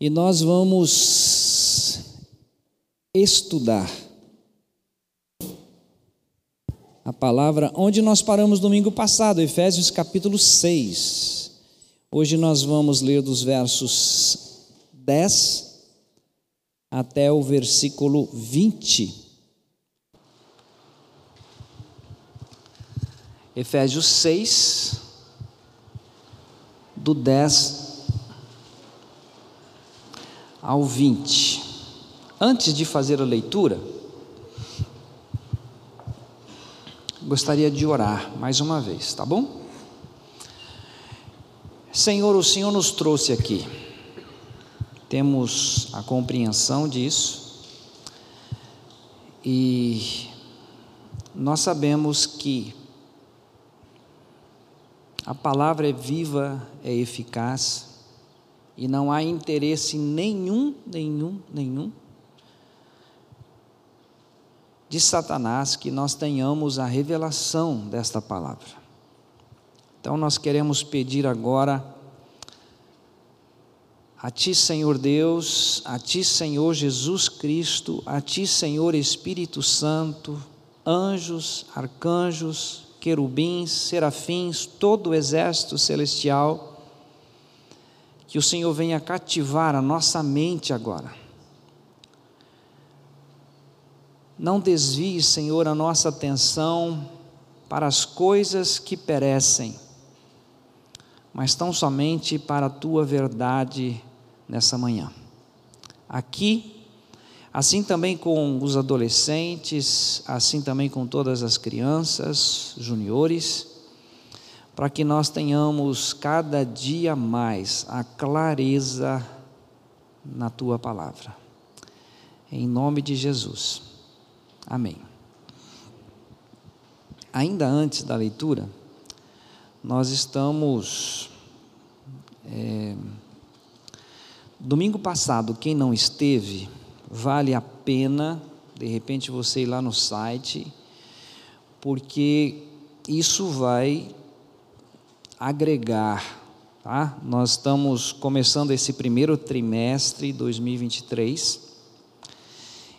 e nós vamos estudar a palavra onde nós paramos domingo passado, Efésios capítulo 6. Hoje nós vamos ler dos versos 10 até o versículo 20. Efésios 6, do 10 ao 20. Antes de fazer a leitura, gostaria de orar mais uma vez, tá bom? Senhor, o Senhor nos trouxe aqui, temos a compreensão disso, e nós sabemos que a palavra é viva, é eficaz, e não há interesse nenhum, nenhum, nenhum de Satanás que nós tenhamos a revelação desta palavra. Então nós queremos pedir agora a Ti, Senhor Deus, a Ti, Senhor Jesus Cristo, a Ti, Senhor Espírito Santo, anjos, arcanjos, querubins, serafins, todo o exército celestial, que o Senhor venha cativar a nossa mente agora. Não desvie, Senhor, a nossa atenção para as coisas que perecem, mas tão somente para a tua verdade nessa manhã. Aqui Assim também com os adolescentes, assim também com todas as crianças, juniores, para que nós tenhamos cada dia mais a clareza na tua palavra. Em nome de Jesus. Amém. Ainda antes da leitura, nós estamos. É, domingo passado, quem não esteve, vale a pena, de repente, você ir lá no site, porque isso vai agregar. Tá? Nós estamos começando esse primeiro trimestre 2023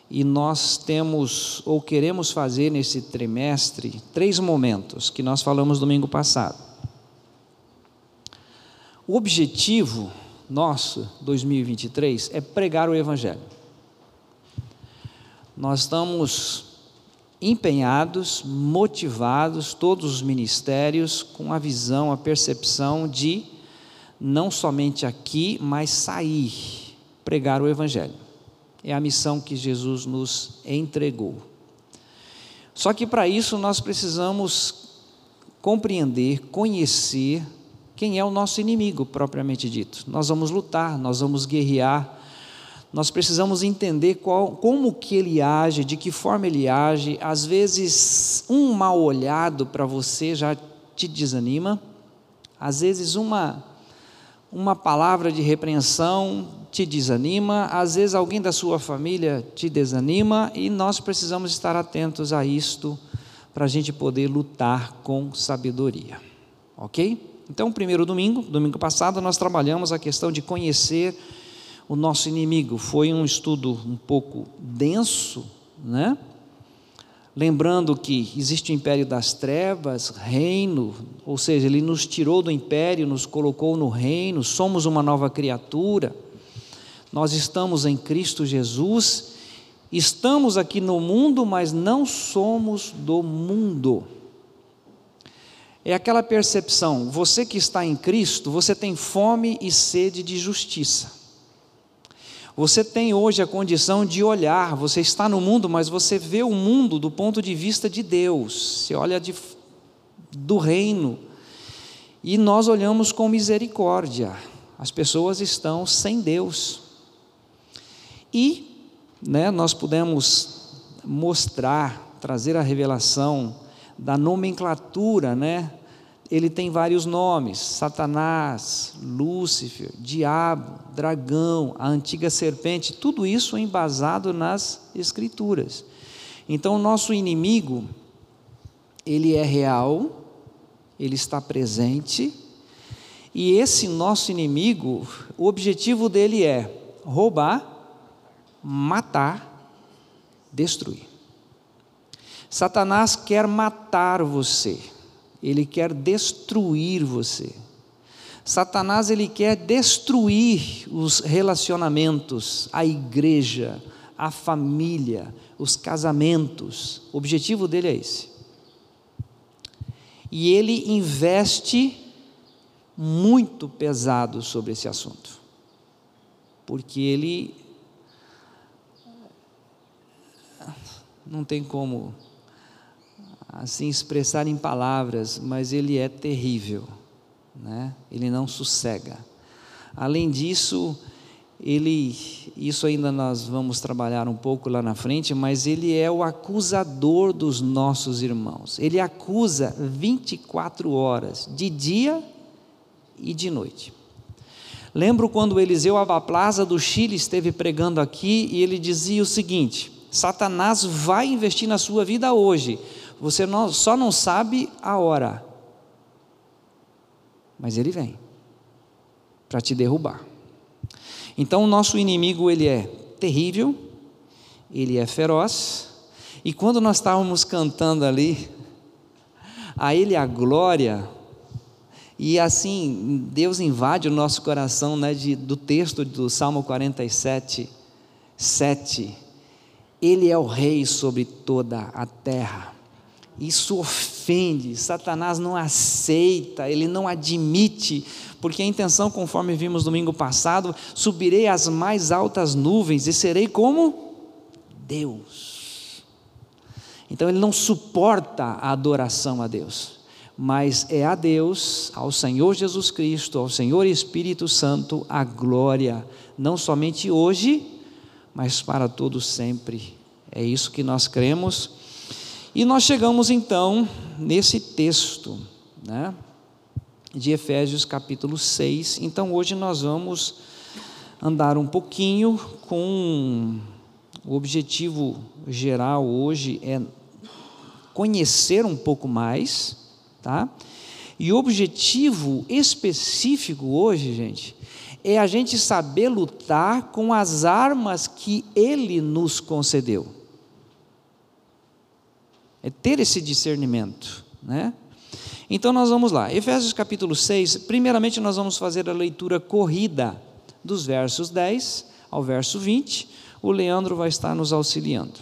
e nós temos ou queremos fazer nesse trimestre três momentos que nós falamos domingo passado. O objetivo nosso 2023 é pregar o evangelho nós estamos empenhados, motivados, todos os ministérios, com a visão, a percepção de não somente aqui, mas sair, pregar o Evangelho. É a missão que Jesus nos entregou. Só que para isso nós precisamos compreender, conhecer quem é o nosso inimigo propriamente dito. Nós vamos lutar, nós vamos guerrear, nós precisamos entender qual, como que ele age, de que forma ele age. Às vezes, um mal olhado para você já te desanima. Às vezes, uma, uma palavra de repreensão te desanima. Às vezes, alguém da sua família te desanima. E nós precisamos estar atentos a isto para a gente poder lutar com sabedoria. Ok? Então, primeiro domingo, domingo passado, nós trabalhamos a questão de conhecer o nosso inimigo. Foi um estudo um pouco denso, né? Lembrando que existe o império das trevas, reino, ou seja, ele nos tirou do império, nos colocou no reino, somos uma nova criatura. Nós estamos em Cristo Jesus, estamos aqui no mundo, mas não somos do mundo. É aquela percepção, você que está em Cristo, você tem fome e sede de justiça. Você tem hoje a condição de olhar, você está no mundo, mas você vê o mundo do ponto de vista de Deus, você olha de, do reino, e nós olhamos com misericórdia. As pessoas estão sem Deus. E né, nós pudemos mostrar, trazer a revelação da nomenclatura né, ele tem vários nomes: Satanás, Lúcifer, Diabo, Dragão, a antiga serpente, tudo isso embasado nas Escrituras. Então, o nosso inimigo, ele é real, ele está presente, e esse nosso inimigo, o objetivo dele é roubar, matar, destruir. Satanás quer matar você, ele quer destruir você. Satanás ele quer destruir os relacionamentos, a igreja, a família, os casamentos. O objetivo dele é esse. E ele investe muito pesado sobre esse assunto. Porque ele não tem como assim expressar em palavras, mas ele é terrível, né? Ele não sossega. Além disso, ele, isso ainda nós vamos trabalhar um pouco lá na frente, mas ele é o acusador dos nossos irmãos. Ele acusa 24 horas, de dia e de noite. Lembro quando Eliseu Abaplaza do Chile esteve pregando aqui e ele dizia o seguinte: Satanás vai investir na sua vida hoje, você não, só não sabe a hora, mas ele vem para te derrubar. Então o nosso inimigo ele é terrível, ele é feroz, e quando nós estávamos cantando ali, a ele a glória, e assim Deus invade o nosso coração né, de, do texto do Salmo 47, 7. Ele é o rei sobre toda a terra. Isso ofende, Satanás não aceita, ele não admite, porque a intenção, conforme vimos domingo passado, subirei às mais altas nuvens e serei como Deus. Então ele não suporta a adoração a Deus, mas é a Deus, ao Senhor Jesus Cristo, ao Senhor Espírito Santo, a glória, não somente hoje, mas para todo sempre. É isso que nós cremos e nós chegamos então nesse texto, né, de Efésios capítulo 6. Então hoje nós vamos andar um pouquinho com o objetivo geral hoje é conhecer um pouco mais, tá? E o objetivo específico hoje, gente, é a gente saber lutar com as armas que ele nos concedeu é ter esse discernimento, né? Então nós vamos lá, Efésios capítulo 6, primeiramente nós vamos fazer a leitura corrida dos versos 10 ao verso 20, o Leandro vai estar nos auxiliando.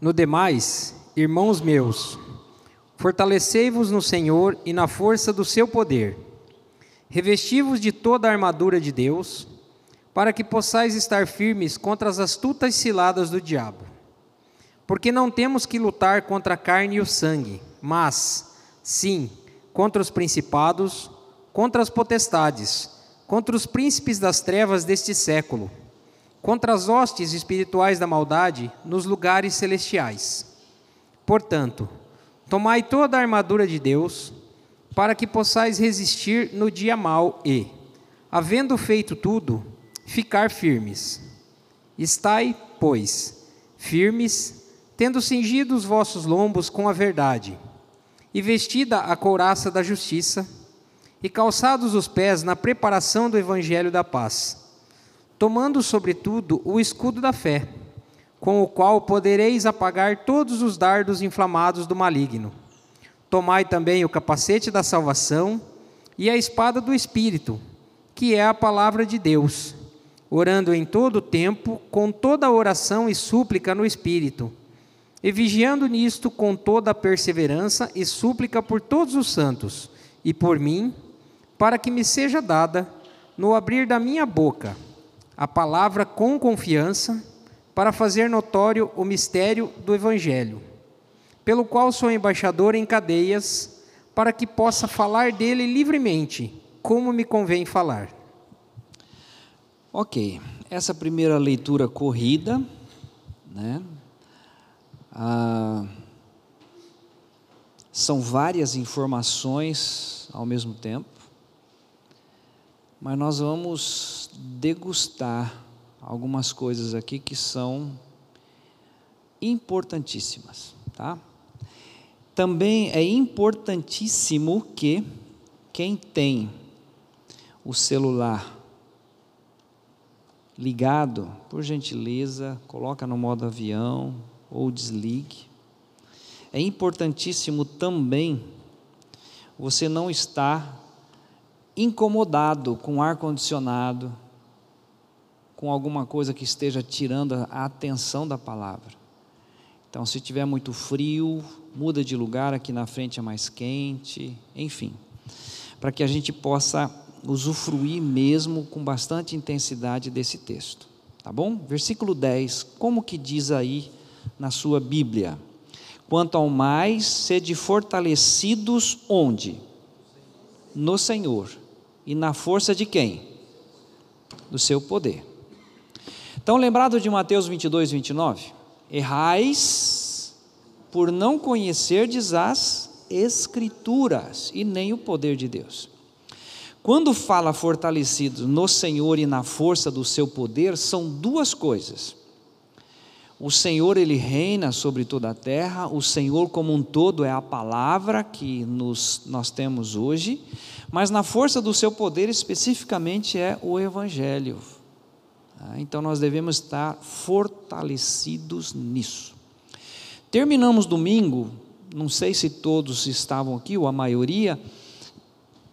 No demais, irmãos meus, fortalecei-vos no Senhor e na força do seu poder, revesti-vos de toda a armadura de Deus, para que possais estar firmes contra as astutas ciladas do diabo porque não temos que lutar contra a carne e o sangue, mas, sim, contra os principados, contra as potestades, contra os príncipes das trevas deste século, contra as hostes espirituais da maldade nos lugares celestiais. Portanto, tomai toda a armadura de Deus, para que possais resistir no dia mau e, havendo feito tudo, ficar firmes. Estai, pois, firmes tendo cingido os vossos lombos com a verdade, e vestida a couraça da justiça, e calçados os pés na preparação do evangelho da paz, tomando sobretudo o escudo da fé, com o qual podereis apagar todos os dardos inflamados do maligno. Tomai também o capacete da salvação e a espada do espírito, que é a palavra de Deus, orando em todo o tempo com toda oração e súplica no espírito e vigiando nisto com toda a perseverança e súplica por todos os santos e por mim, para que me seja dada, no abrir da minha boca, a palavra com confiança, para fazer notório o mistério do Evangelho, pelo qual sou embaixador em cadeias, para que possa falar dele livremente, como me convém falar. Ok, essa primeira leitura corrida, né? Ah, são várias informações ao mesmo tempo, mas nós vamos degustar algumas coisas aqui que são importantíssimas, tá? Também é importantíssimo que quem tem o celular ligado, por gentileza, coloca no modo avião ou desligue. É importantíssimo também você não estar incomodado com ar condicionado, com alguma coisa que esteja tirando a atenção da palavra. Então, se tiver muito frio, muda de lugar, aqui na frente é mais quente, enfim, para que a gente possa usufruir mesmo com bastante intensidade desse texto. Tá bom? Versículo 10, como que diz aí na sua Bíblia? Quanto ao mais, sede fortalecidos onde? No Senhor. E na força de quem? Do seu poder. Então, lembrado de Mateus 22, 29? Errais por não conhecerdes as Escrituras e nem o poder de Deus. Quando fala fortalecidos no Senhor e na força do seu poder, são duas coisas. O Senhor, ele reina sobre toda a terra, o Senhor como um todo é a palavra que nos, nós temos hoje, mas na força do seu poder especificamente é o Evangelho. Ah, então nós devemos estar fortalecidos nisso. Terminamos domingo, não sei se todos estavam aqui, ou a maioria,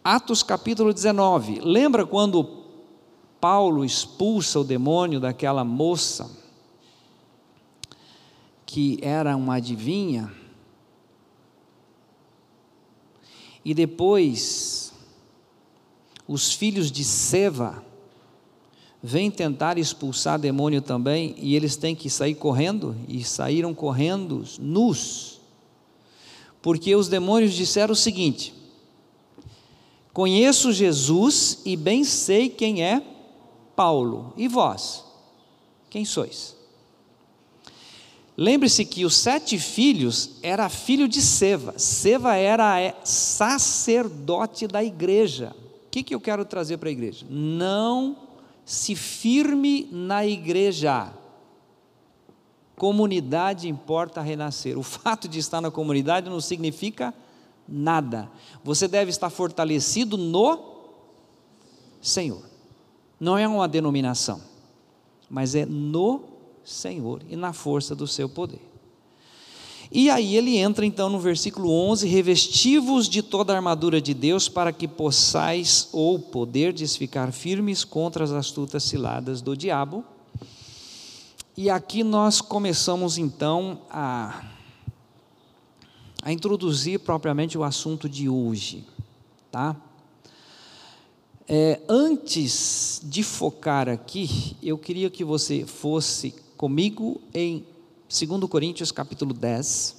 Atos capítulo 19. Lembra quando Paulo expulsa o demônio daquela moça que era uma adivinha? E depois os filhos de Seva vêm tentar expulsar demônio também e eles têm que sair correndo e saíram correndo nus. Porque os demônios disseram o seguinte: Conheço Jesus e bem sei quem é Paulo. E vós? Quem sois? Lembre-se que os sete filhos era filho de Seva. Seva era é, sacerdote da igreja. O que, que eu quero trazer para a igreja? Não se firme na igreja. Comunidade importa renascer. O fato de estar na comunidade não significa nada. Você deve estar fortalecido no Senhor. Não é uma denominação, mas é no Senhor e na força do seu poder. E aí ele entra então no versículo 11: revestivos de toda a armadura de Deus, para que possais ou poderdes ficar firmes contra as astutas ciladas do diabo. E aqui nós começamos então a a introduzir propriamente o assunto de hoje, tá? É, antes de focar aqui, eu queria que você fosse comigo em 2 Coríntios capítulo 10.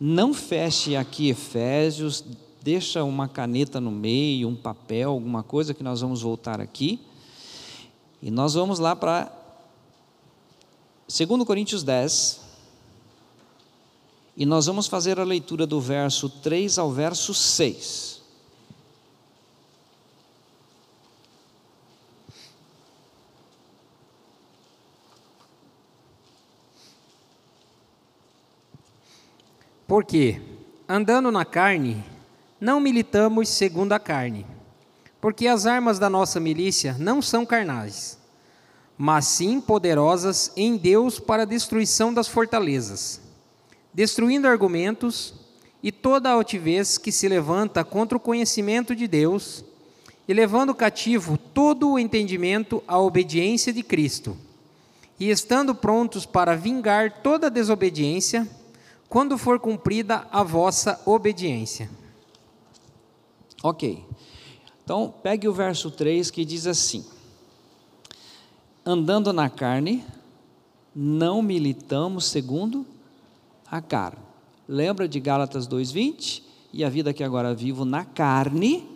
Não feche aqui Efésios, deixa uma caneta no meio, um papel, alguma coisa que nós vamos voltar aqui. E nós vamos lá para 2 Coríntios 10, e nós vamos fazer a leitura do verso 3 ao verso 6. Porque, andando na carne, não militamos segundo a carne, porque as armas da nossa milícia não são carnais, mas sim poderosas em Deus para a destruição das fortalezas destruindo argumentos e toda altivez que se levanta contra o conhecimento de Deus, e levando cativo todo o entendimento à obediência de Cristo, e estando prontos para vingar toda desobediência, quando for cumprida a vossa obediência. Ok. Então, pegue o verso 3 que diz assim: Andando na carne, não militamos segundo a carne. Lembra de Gálatas 2:20? E a vida que agora vivo na carne,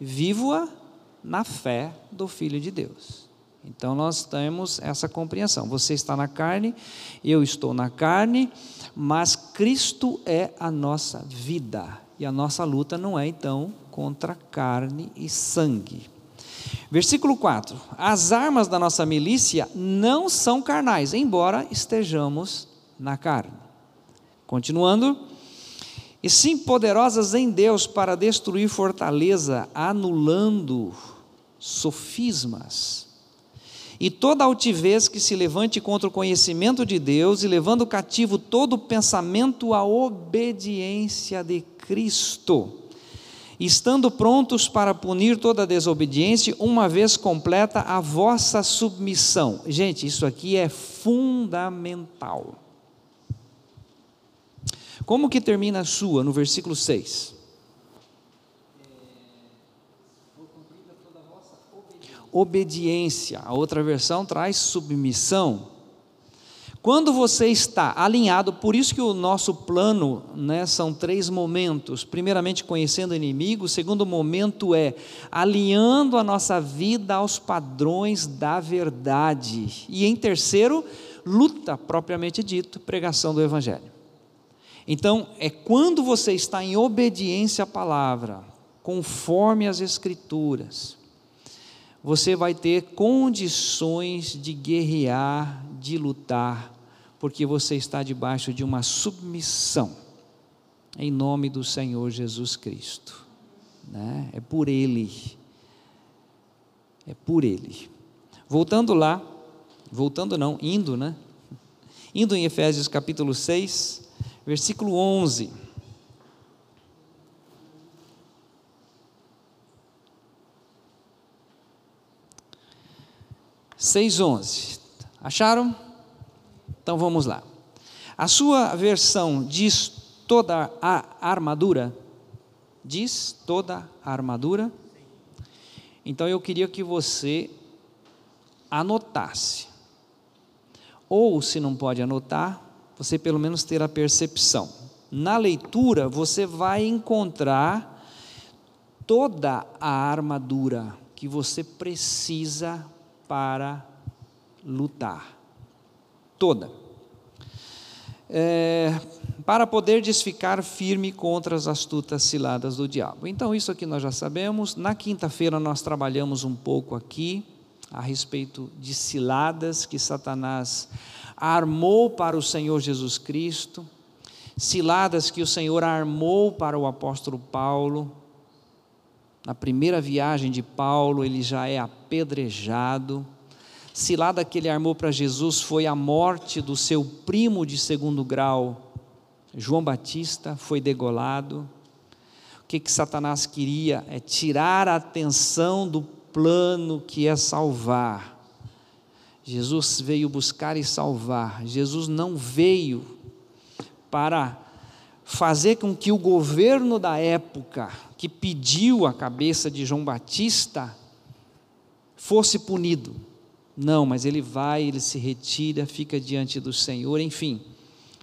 vivo-a na fé do Filho de Deus. Então nós temos essa compreensão. Você está na carne, eu estou na carne, mas Cristo é a nossa vida. E a nossa luta não é então contra carne e sangue. Versículo 4: As armas da nossa milícia não são carnais, embora estejamos na carne. Continuando, e sim poderosas em Deus para destruir fortaleza, anulando sofismas e toda altivez que se levante contra o conhecimento de Deus, e levando cativo todo o pensamento à obediência de Cristo, estando prontos para punir toda desobediência, uma vez completa a vossa submissão. Gente, isso aqui é fundamental. Como que termina a sua no versículo 6? Obediência. A outra versão traz submissão. Quando você está alinhado, por isso que o nosso plano né, são três momentos: primeiramente, conhecendo o inimigo, o segundo momento é alinhando a nossa vida aos padrões da verdade, e em terceiro, luta propriamente dito, pregação do Evangelho. Então, é quando você está em obediência à palavra, conforme as Escrituras, você vai ter condições de guerrear, de lutar, porque você está debaixo de uma submissão, em nome do Senhor Jesus Cristo. Né? É por Ele. É por Ele. Voltando lá, voltando não, indo, né? Indo em Efésios capítulo 6, versículo 11. 6,11. Acharam? Então vamos lá. A sua versão diz toda a armadura? Diz toda a armadura? Então eu queria que você anotasse. Ou, se não pode anotar, você pelo menos ter a percepção. Na leitura, você vai encontrar toda a armadura que você precisa para lutar. Toda. É, para poder desficar firme contra as astutas ciladas do diabo. Então, isso aqui nós já sabemos. Na quinta-feira, nós trabalhamos um pouco aqui a respeito de ciladas que Satanás armou para o Senhor Jesus Cristo, ciladas que o Senhor armou para o apóstolo Paulo, na primeira viagem de Paulo, ele já é apedrejado. Cilada que ele armou para Jesus foi a morte do seu primo de segundo grau, João Batista, foi degolado. O que, que Satanás queria é tirar a atenção do plano que é salvar. Jesus veio buscar e salvar. Jesus não veio para fazer com que o governo da época que pediu a cabeça de João Batista fosse punido. Não, mas ele vai, ele se retira, fica diante do Senhor, enfim.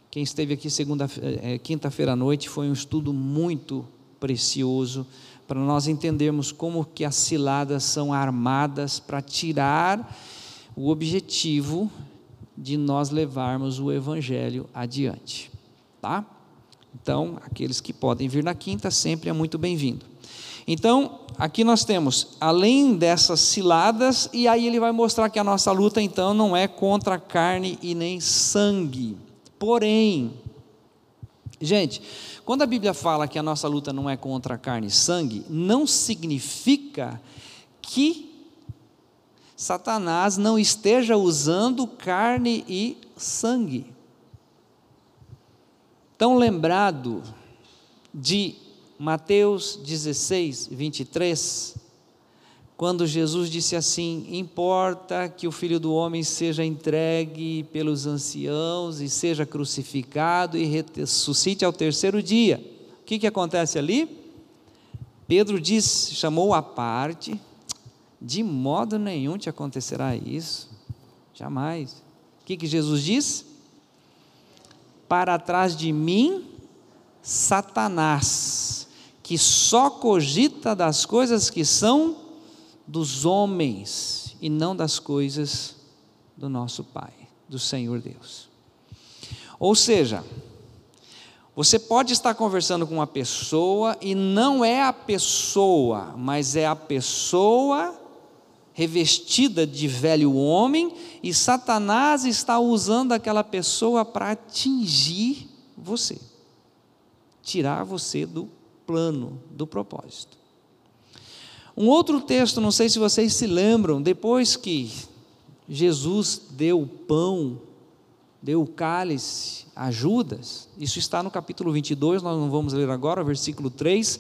Quem esteve aqui segunda, é, quinta-feira à noite foi um estudo muito precioso para nós entendermos como que as ciladas são armadas para tirar o objetivo de nós levarmos o evangelho adiante, tá? Então, aqueles que podem vir na quinta sempre é muito bem-vindo. Então, aqui nós temos, além dessas ciladas, e aí ele vai mostrar que a nossa luta então não é contra carne e nem sangue. Porém, gente, quando a Bíblia fala que a nossa luta não é contra carne e sangue, não significa que Satanás não esteja usando carne e sangue tão lembrado de Mateus 16, 23, quando Jesus disse assim: Importa que o filho do homem seja entregue pelos anciãos e seja crucificado e ressuscite ao terceiro dia. O que, que acontece ali? Pedro disse, chamou a parte, de modo nenhum te acontecerá isso, jamais. O que, que Jesus disse? Para trás de mim Satanás, que só cogita das coisas que são dos homens e não das coisas do nosso Pai, do Senhor Deus. Ou seja, você pode estar conversando com uma pessoa e não é a pessoa, mas é a pessoa revestida de velho homem, e Satanás está usando aquela pessoa para atingir você, tirar você do plano, do propósito. Um outro texto, não sei se vocês se lembram, depois que Jesus deu o pão, deu o cálice a Judas. Isso está no capítulo 22, nós não vamos ler agora, versículo 3.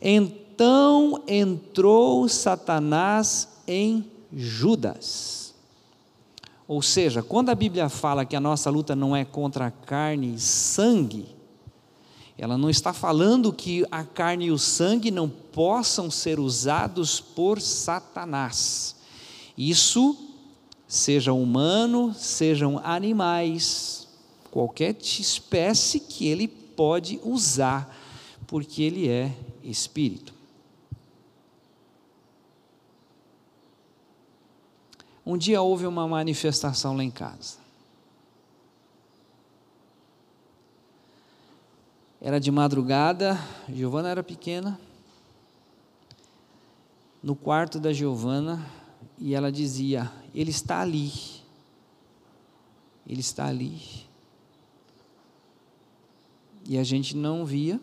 Então entrou Satanás em Judas. Ou seja, quando a Bíblia fala que a nossa luta não é contra a carne e sangue, ela não está falando que a carne e o sangue não possam ser usados por Satanás. Isso, sejam humanos, sejam animais, qualquer espécie que ele pode usar, porque ele é espírito. Um dia houve uma manifestação lá em casa. Era de madrugada, Giovana era pequena. No quarto da Giovana, e ela dizia: Ele está ali. Ele está ali. E a gente não via.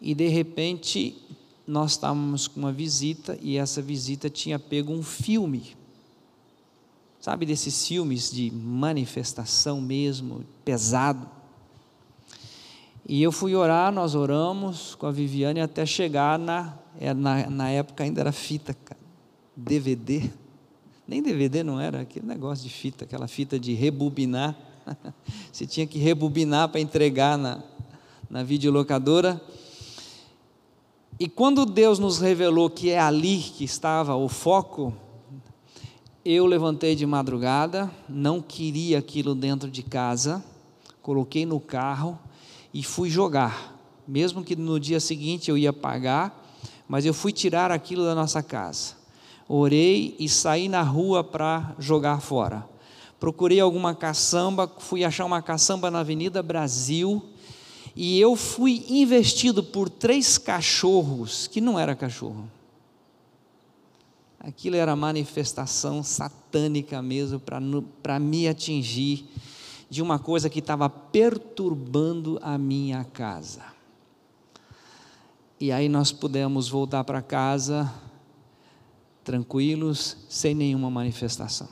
E de repente, nós estávamos com uma visita e essa visita tinha pego um filme. Sabe desses filmes de manifestação mesmo, pesado? E eu fui orar, nós oramos com a Viviane até chegar na, é, na, na época ainda era fita, cara, DVD. Nem DVD não era, aquele negócio de fita, aquela fita de rebobinar. Você tinha que rebobinar para entregar na, na videolocadora. E quando Deus nos revelou que é ali que estava o foco, eu levantei de madrugada, não queria aquilo dentro de casa, coloquei no carro e fui jogar. Mesmo que no dia seguinte eu ia pagar, mas eu fui tirar aquilo da nossa casa. Orei e saí na rua para jogar fora. Procurei alguma caçamba, fui achar uma caçamba na Avenida Brasil, e eu fui investido por três cachorros, que não era cachorro. Aquilo era manifestação satânica mesmo para me atingir de uma coisa que estava perturbando a minha casa. E aí nós pudemos voltar para casa tranquilos, sem nenhuma manifestação.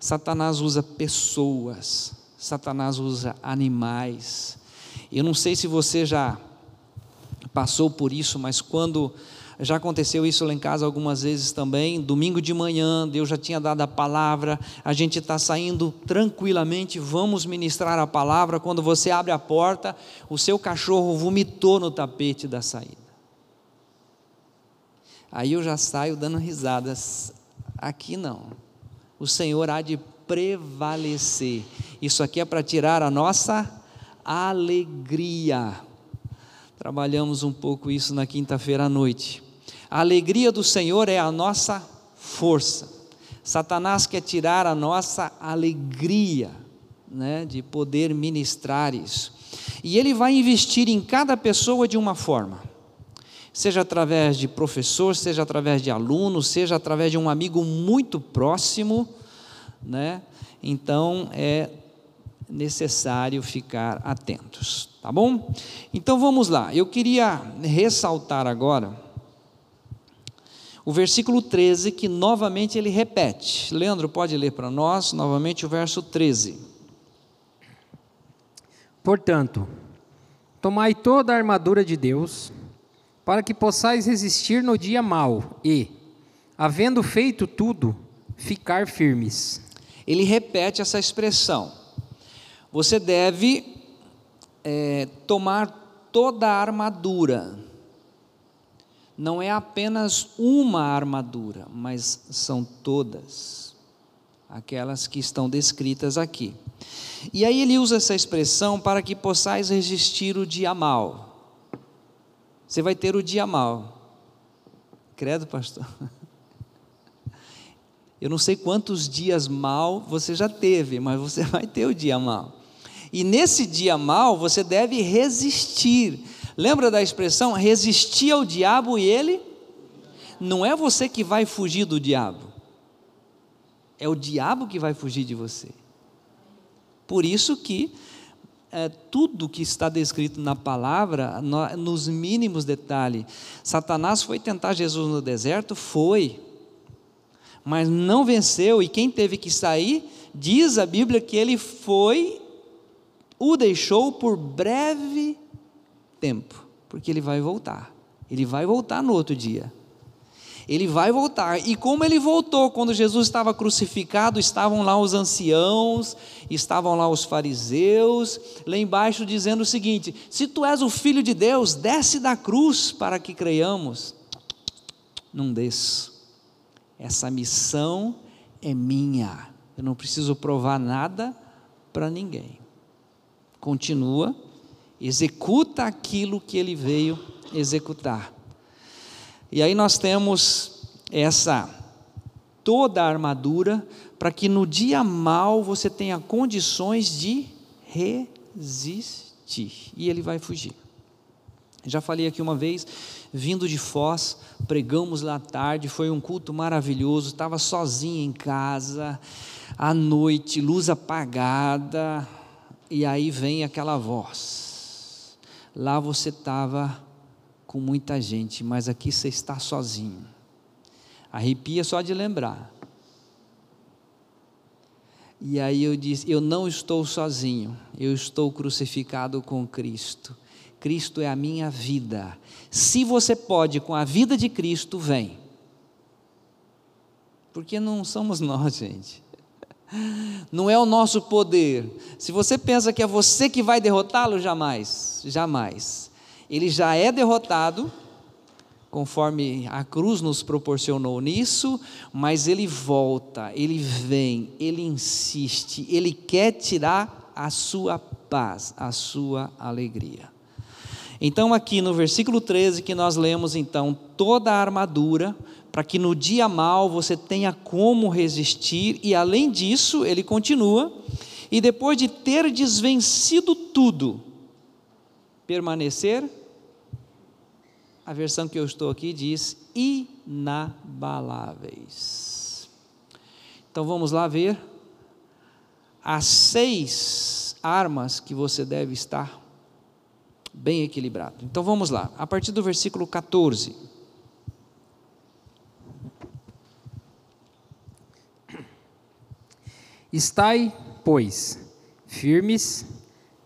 Satanás usa pessoas, Satanás usa animais. Eu não sei se você já passou por isso, mas quando já aconteceu isso lá em casa algumas vezes também. Domingo de manhã, Deus já tinha dado a palavra, a gente está saindo tranquilamente, vamos ministrar a palavra. Quando você abre a porta, o seu cachorro vomitou no tapete da saída. Aí eu já saio dando risadas. Aqui não. O Senhor há de prevalecer. Isso aqui é para tirar a nossa alegria. Trabalhamos um pouco isso na quinta-feira à noite. A alegria do Senhor é a nossa força. Satanás quer tirar a nossa alegria, né, de poder ministrar isso. E ele vai investir em cada pessoa de uma forma. Seja através de professor, seja através de aluno, seja através de um amigo muito próximo, né? Então é necessário ficar atentos, tá bom? Então vamos lá. Eu queria ressaltar agora o versículo 13, que novamente ele repete. Leandro, pode ler para nós novamente o verso 13. Portanto, tomai toda a armadura de Deus, para que possais resistir no dia mau e, havendo feito tudo, ficar firmes. Ele repete essa expressão. Você deve é, tomar toda a armadura não é apenas uma armadura, mas são todas aquelas que estão descritas aqui. E aí ele usa essa expressão para que possais resistir o dia mal. Você vai ter o dia mal. Credo, pastor. Eu não sei quantos dias mal você já teve, mas você vai ter o dia mal. E nesse dia mal você deve resistir Lembra da expressão resistir ao diabo e ele? Não é você que vai fugir do diabo, é o diabo que vai fugir de você. Por isso que é, tudo que está descrito na palavra, no, nos mínimos detalhes, Satanás foi tentar Jesus no deserto? Foi. mas não venceu, e quem teve que sair, diz a Bíblia que ele foi, o deixou por breve tempo, porque ele vai voltar. Ele vai voltar no outro dia. Ele vai voltar. E como ele voltou quando Jesus estava crucificado, estavam lá os anciãos, estavam lá os fariseus, lá embaixo dizendo o seguinte: Se tu és o filho de Deus, desce da cruz para que creiamos. Não desço. Essa missão é minha. Eu não preciso provar nada para ninguém. Continua, executa aquilo que ele veio executar. E aí nós temos essa toda a armadura para que no dia mal você tenha condições de resistir. E ele vai fugir. Já falei aqui uma vez, vindo de Foz, pregamos lá tarde, foi um culto maravilhoso, estava sozinho em casa, à noite, luz apagada, e aí vem aquela voz. Lá você estava com muita gente, mas aqui você está sozinho. Arrepia só de lembrar. E aí eu disse: Eu não estou sozinho, eu estou crucificado com Cristo. Cristo é a minha vida. Se você pode, com a vida de Cristo, vem. Porque não somos nós, gente. Não é o nosso poder. Se você pensa que é você que vai derrotá-lo, jamais, jamais ele já é derrotado, conforme a cruz nos proporcionou nisso, mas ele volta, ele vem, ele insiste, ele quer tirar a sua paz, a sua alegria. Então, aqui no versículo 13 que nós lemos, então, toda a armadura, para que no dia mal você tenha como resistir, e além disso, ele continua, e depois de ter desvencido tudo, permanecer a versão que eu estou aqui diz inabaláveis. Então vamos lá ver as seis armas que você deve estar bem equilibrado. Então vamos lá, a partir do versículo 14. Estai, pois, firmes,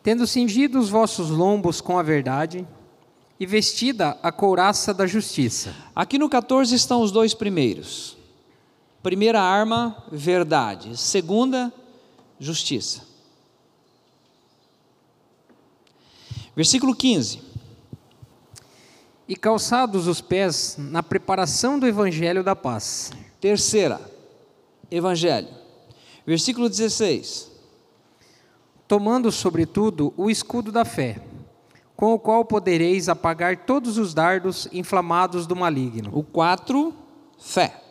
tendo cingido os vossos lombos com a verdade, e vestida a couraça da justiça. Aqui no 14 estão os dois primeiros. Primeira arma, verdade. Segunda, justiça. Versículo 15. E calçados os pés na preparação do evangelho da paz. Terceira, evangelho. Versículo 16. Tomando, sobretudo, o escudo da fé com o qual podereis apagar todos os dardos inflamados do maligno. O 4, fé.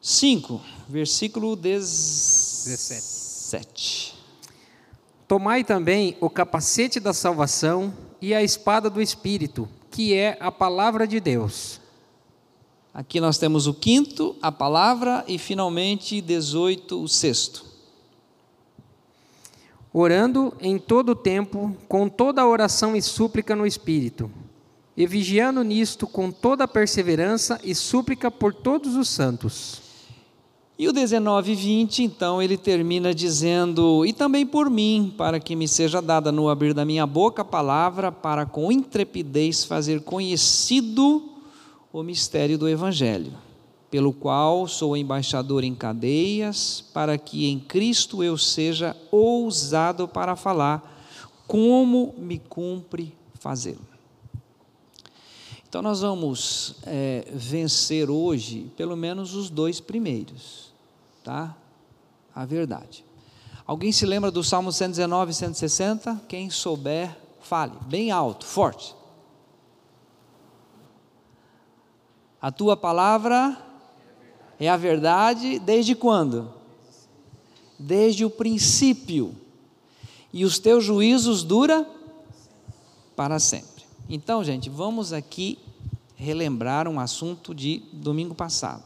5, versículo 17. Tomai também o capacete da salvação e a espada do Espírito, que é a palavra de Deus. Aqui nós temos o quinto, a palavra, e finalmente 18, o sexto orando em todo o tempo, com toda a oração e súplica no Espírito, e vigiando nisto com toda perseverança e súplica por todos os santos. E o 19 e 20, então, ele termina dizendo: E também por mim, para que me seja dada no abrir da minha boca a palavra, para com intrepidez fazer conhecido o mistério do Evangelho pelo qual sou embaixador em cadeias, para que em Cristo eu seja ousado para falar, como me cumpre fazê-lo. Então, nós vamos é, vencer hoje, pelo menos os dois primeiros, tá? A verdade. Alguém se lembra do Salmo 119 e 160? Quem souber, fale, bem alto, forte. A tua palavra é a verdade desde quando? Desde o princípio. E os teus juízos dura para sempre. Então, gente, vamos aqui relembrar um assunto de domingo passado.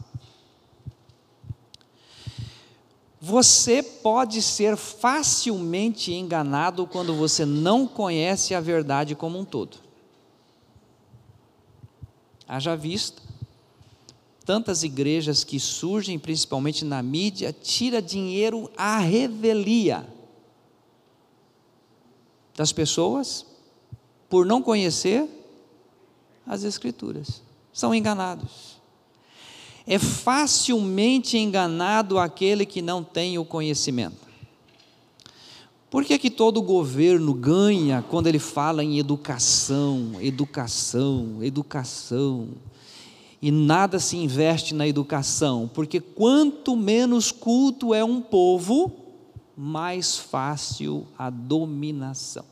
Você pode ser facilmente enganado quando você não conhece a verdade como um todo. Haja vista tantas igrejas que surgem, principalmente na mídia, tira dinheiro à revelia das pessoas por não conhecer as Escrituras. São enganados. É facilmente enganado aquele que não tem o conhecimento. Por que, que todo governo ganha quando ele fala em educação, educação, educação? E nada se investe na educação? Porque quanto menos culto é um povo, mais fácil a dominação.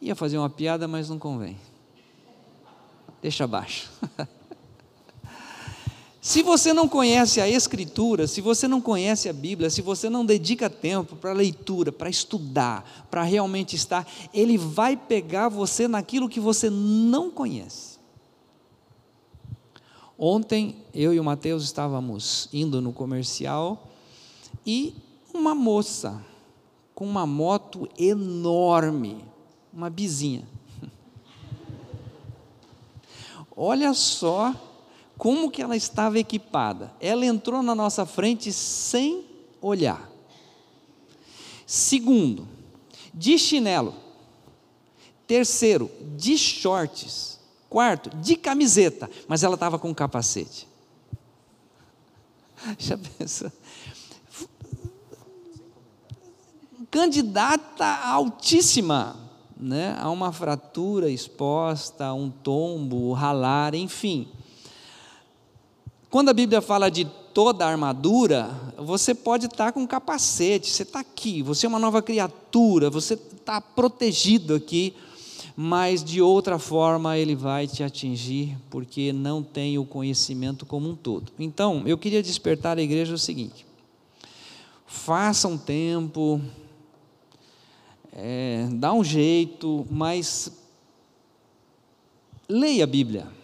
Ia fazer uma piada, mas não convém. Deixa abaixo. Se você não conhece a Escritura, se você não conhece a Bíblia, se você não dedica tempo para leitura, para estudar, para realmente estar, ele vai pegar você naquilo que você não conhece. Ontem eu e o Mateus estávamos indo no comercial e uma moça com uma moto enorme, uma bizinha. Olha só como que ela estava equipada. Ela entrou na nossa frente sem olhar. Segundo, de chinelo. Terceiro, de shorts. Quarto, de camiseta, mas ela estava com capacete. Já pensa? Candidata altíssima né, a uma fratura exposta, a um tombo, ralar, enfim. Quando a Bíblia fala de toda a armadura, você pode estar com um capacete, você está aqui, você é uma nova criatura, você está protegido aqui, mas de outra forma ele vai te atingir, porque não tem o conhecimento como um todo. Então, eu queria despertar a igreja o seguinte: faça um tempo, é, dá um jeito, mas leia a Bíblia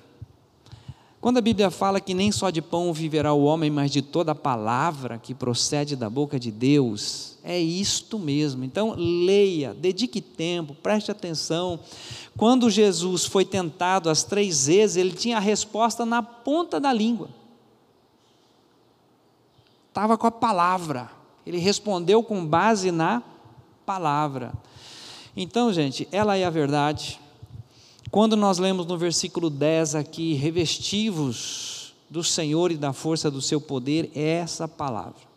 quando a Bíblia fala que nem só de pão viverá o homem, mas de toda a palavra que procede da boca de Deus, é isto mesmo. Então, leia, dedique tempo, preste atenção. Quando Jesus foi tentado as três vezes, ele tinha a resposta na ponta da língua. Estava com a palavra. Ele respondeu com base na palavra. Então, gente, ela é a verdade quando nós lemos no versículo 10 aqui, revestivos do Senhor e da força do seu poder, é essa palavra.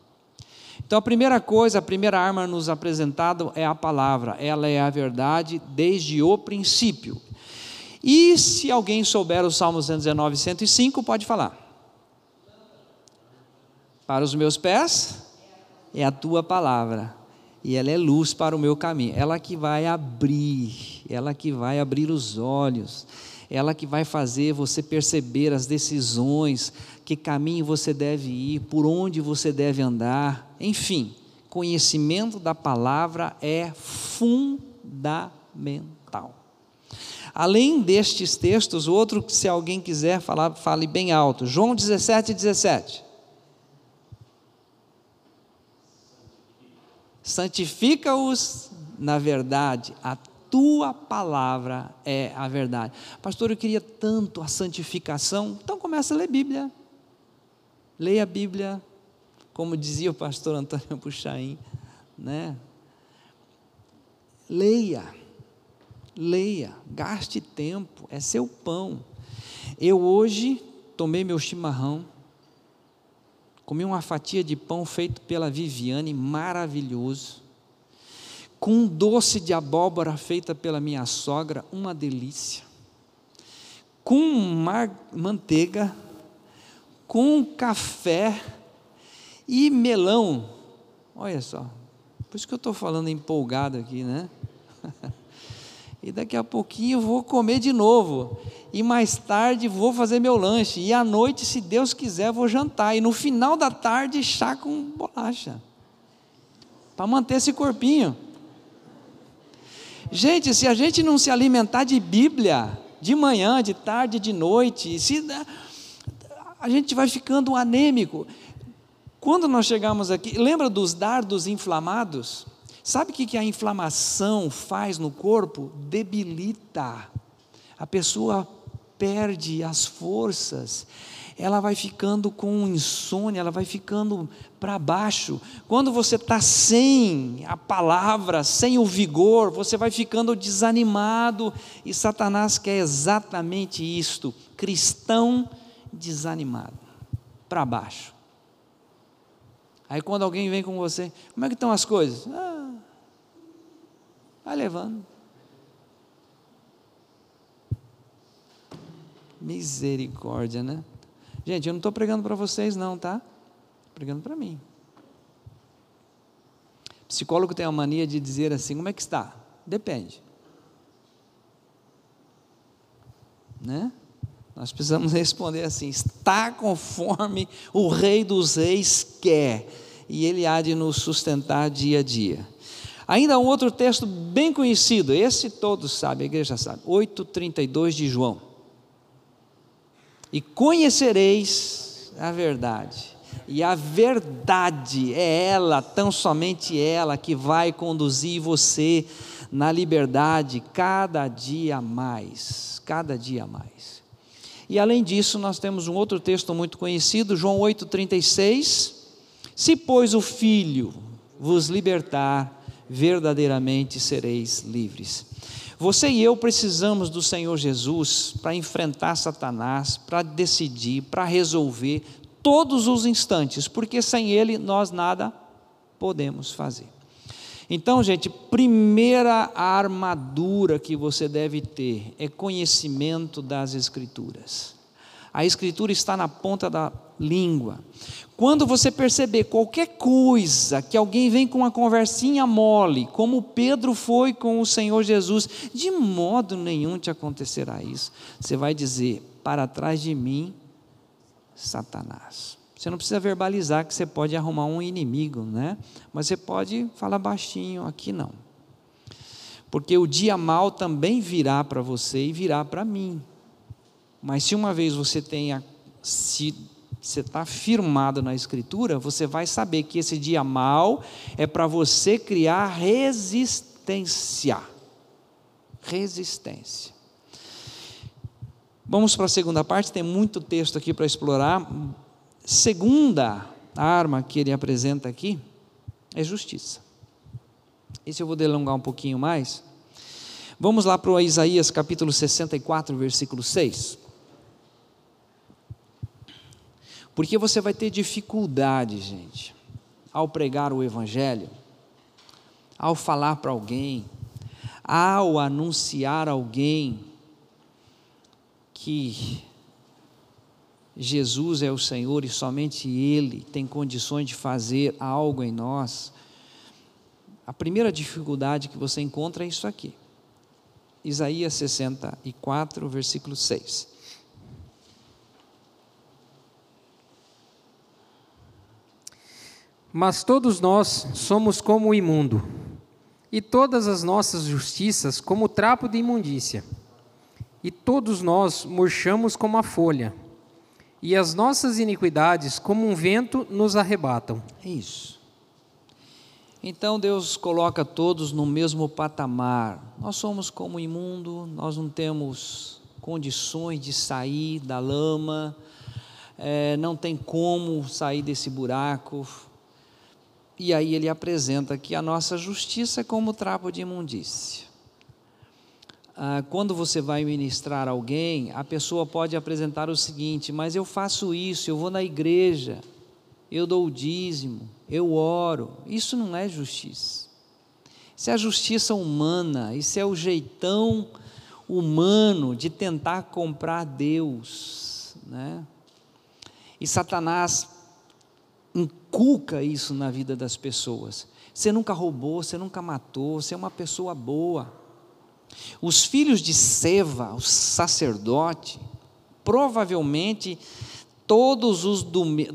Então a primeira coisa, a primeira arma nos apresentada é a palavra, ela é a verdade desde o princípio. E se alguém souber o Salmo 119, 105, pode falar. Para os meus pés é a tua palavra e ela é luz para o meu caminho. Ela que vai abrir, ela que vai abrir os olhos, ela que vai fazer você perceber as decisões, que caminho você deve ir, por onde você deve andar, enfim, conhecimento da palavra é fundamental. Além destes textos, outro se alguém quiser falar, fale bem alto. João 17, 17. Santifica-os na verdade, a tua palavra é a verdade. Pastor, eu queria tanto a santificação, então começa a ler Bíblia. Leia a Bíblia, como dizia o pastor Antônio Puxaim, né? Leia, leia, gaste tempo, é seu pão. Eu hoje tomei meu chimarrão, Comi uma fatia de pão feito pela Viviane, maravilhoso. Com um doce de abóbora feita pela minha sogra, uma delícia. Com manteiga, com café e melão. Olha só, por isso que eu estou falando empolgado aqui, né? e daqui a pouquinho vou comer de novo. E mais tarde vou fazer meu lanche. E à noite, se Deus quiser, vou jantar. E no final da tarde, chá com bolacha. Para manter esse corpinho. Gente, se a gente não se alimentar de Bíblia, de manhã, de tarde, de noite, se a gente vai ficando anêmico. Quando nós chegamos aqui, lembra dos dardos inflamados? Sabe o que a inflamação faz no corpo? Debilita. a pessoa perde as forças, ela vai ficando com insônia, ela vai ficando para baixo. Quando você está sem a palavra, sem o vigor, você vai ficando desanimado, e Satanás quer exatamente isto: cristão desanimado, para baixo. Aí quando alguém vem com você, como é que estão as coisas? Ah, vai levando. Misericórdia, né? Gente, eu não estou pregando para vocês, não, tá? Estou pregando para mim. psicólogo tem a mania de dizer assim: como é que está? Depende. Né? Nós precisamos responder assim: está conforme o Rei dos Reis quer, e Ele há de nos sustentar dia a dia. Ainda um outro texto bem conhecido, esse todos sabem, a igreja sabe, 8,32 de João e conhecereis a verdade. E a verdade é ela, tão somente ela, que vai conduzir você na liberdade cada dia mais, cada dia mais. E além disso, nós temos um outro texto muito conhecido, João 8:36. Se pois o Filho vos libertar, verdadeiramente sereis livres. Você e eu precisamos do Senhor Jesus para enfrentar Satanás, para decidir, para resolver todos os instantes, porque sem Ele nós nada podemos fazer. Então, gente, primeira armadura que você deve ter é conhecimento das Escrituras. A Escritura está na ponta da língua. Quando você perceber qualquer coisa que alguém vem com uma conversinha mole, como Pedro foi com o Senhor Jesus, de modo nenhum te acontecerá isso. Você vai dizer: para trás de mim, Satanás. Você não precisa verbalizar que você pode arrumar um inimigo, né? Mas você pode falar baixinho, aqui não. Porque o dia mal também virá para você e virá para mim. Mas se uma vez você tenha sido você está firmado na Escritura, você vai saber que esse dia mal é para você criar resistência. Resistência. Vamos para a segunda parte, tem muito texto aqui para explorar. Segunda arma que ele apresenta aqui é justiça. Esse eu vou delongar um pouquinho mais. Vamos lá para Isaías capítulo 64, versículo 6. Porque você vai ter dificuldade, gente, ao pregar o Evangelho, ao falar para alguém, ao anunciar alguém que Jesus é o Senhor e somente Ele tem condições de fazer algo em nós. A primeira dificuldade que você encontra é isso aqui. Isaías 64, versículo 6. Mas todos nós somos como o imundo, e todas as nossas justiças como trapo de imundícia. E todos nós murchamos como a folha, e as nossas iniquidades, como um vento, nos arrebatam. Isso. Então Deus coloca todos no mesmo patamar. Nós somos como imundo, nós não temos condições de sair da lama, é, não tem como sair desse buraco e aí ele apresenta que a nossa justiça é como trapo de imundícia. Ah, quando você vai ministrar alguém, a pessoa pode apresentar o seguinte: mas eu faço isso, eu vou na igreja, eu dou o dízimo, eu oro. Isso não é justiça. Isso é a justiça humana, isso é o jeitão humano de tentar comprar Deus. Né? E Satanás inculca isso na vida das pessoas. Você nunca roubou, você nunca matou, você é uma pessoa boa. Os filhos de Seva, o sacerdote, provavelmente todos os,